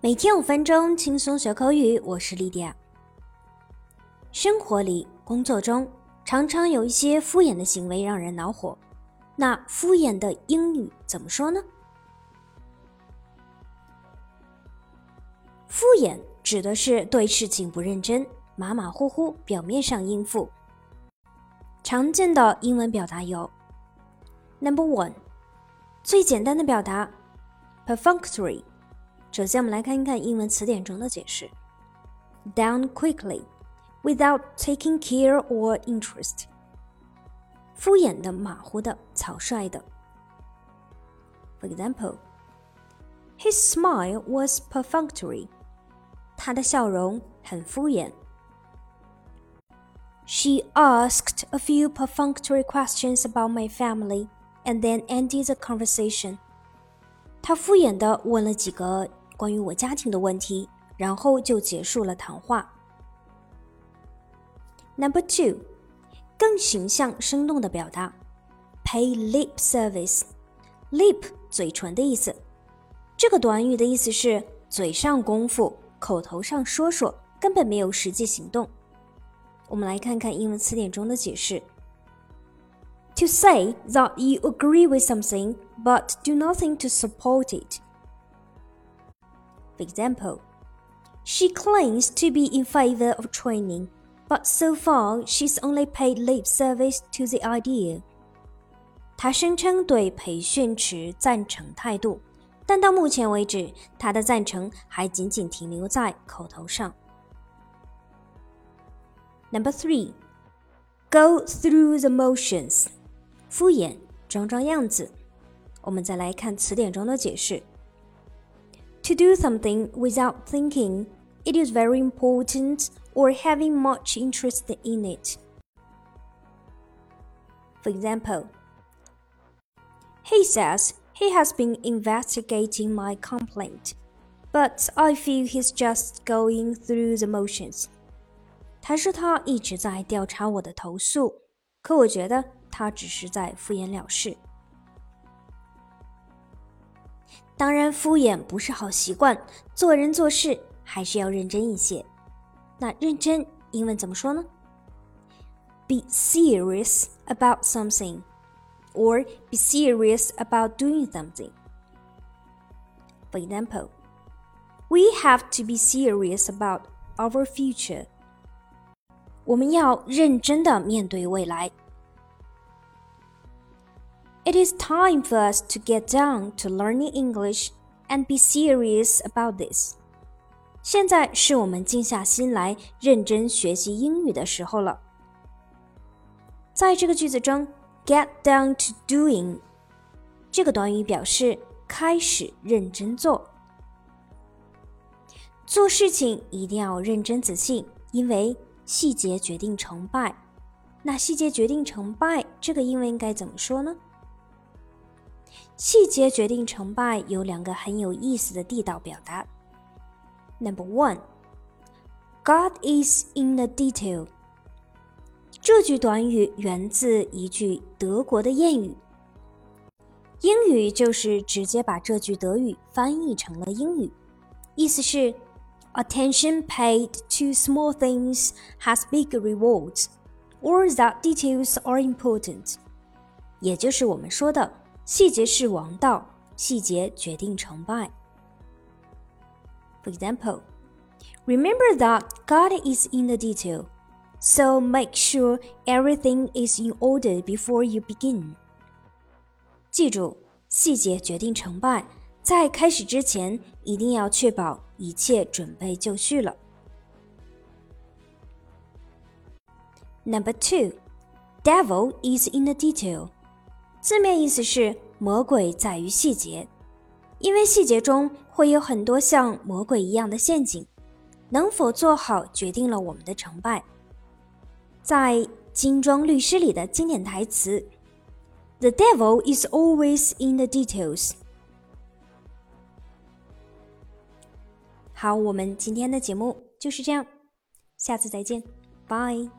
每天五分钟轻松学口语，我是莉迪亚。生活里、工作中，常常有一些敷衍的行为让人恼火。那敷衍的英语怎么说呢？敷衍指的是对事情不认真、马马虎虎、表面上应付。常见的英文表达有：Number one，最简单的表达，perfunctory。首先，我们来看一看英文词典中的解释：done quickly, without taking care or interest。敷衍的、马虎的、草率的。For example, his smile was perfunctory。他的笑容很敷衍。She asked a few perfunctory questions about my family and then ended the conversation. 她敷衍地问了几个 关于我家庭的问题，然后就结束了谈话。Number two，更形象生动的表达，pay lip service。lip 嘴唇的意思，这个短语的意思是嘴上功夫，口头上说说，根本没有实际行动。我们来看看英文词典中的解释：To say that you agree with something but do nothing to support it。For example, she claims to be in favor of training, but so far she's only paid lip service to the idea. 她声称对培训持赞成态度，但到目前为止，她的赞成还仅仅停留在口头上。Number three, go through the motions，敷衍，装装样子。我们再来看词典中的解释。 to do something without thinking, it is very important or having much interest in it. For example, he says he has been investigating my complaint, but I feel he's just going through the motions. 他说他一直在调查我的投诉，可我觉得他只是在敷衍了事。 当然，敷衍不是好习惯，做人做事还是要认真一些。那认真英文怎么说呢？Be serious about something, or be serious about doing something. For example, we have to be serious about our future. 我们要认真的面对未来。It is time for us to get down to learning English and be serious about this. 现在是我们静下心来认真学习英语的时候了。在这个句子中，get down to doing 这个短语表示开始认真做。做事情一定要认真仔细，因为细节决定成败。那细节决定成败，这个英文应该怎么说呢？细节决定成败有两个很有意思的地道表达。Number one, God is in the detail。这句短语源自一句德国的谚语，英语就是直接把这句德语翻译成了英语，意思是 Attention paid to small things has big rewards, or that details are important。也就是我们说的。细节是王道，细节决定成败。For example, remember that God is in the detail, so make sure everything is in order before you begin. 记住，细节决定成败，在开始之前一定要确保一切准备就绪了。Number two, devil is in the detail. 字面意思是 魔鬼在于细节，因为细节中会有很多像魔鬼一样的陷阱，能否做好决定了我们的成败。在金装律师里的经典台词：“The devil is always in the details。”好，我们今天的节目就是这样，下次再见，拜。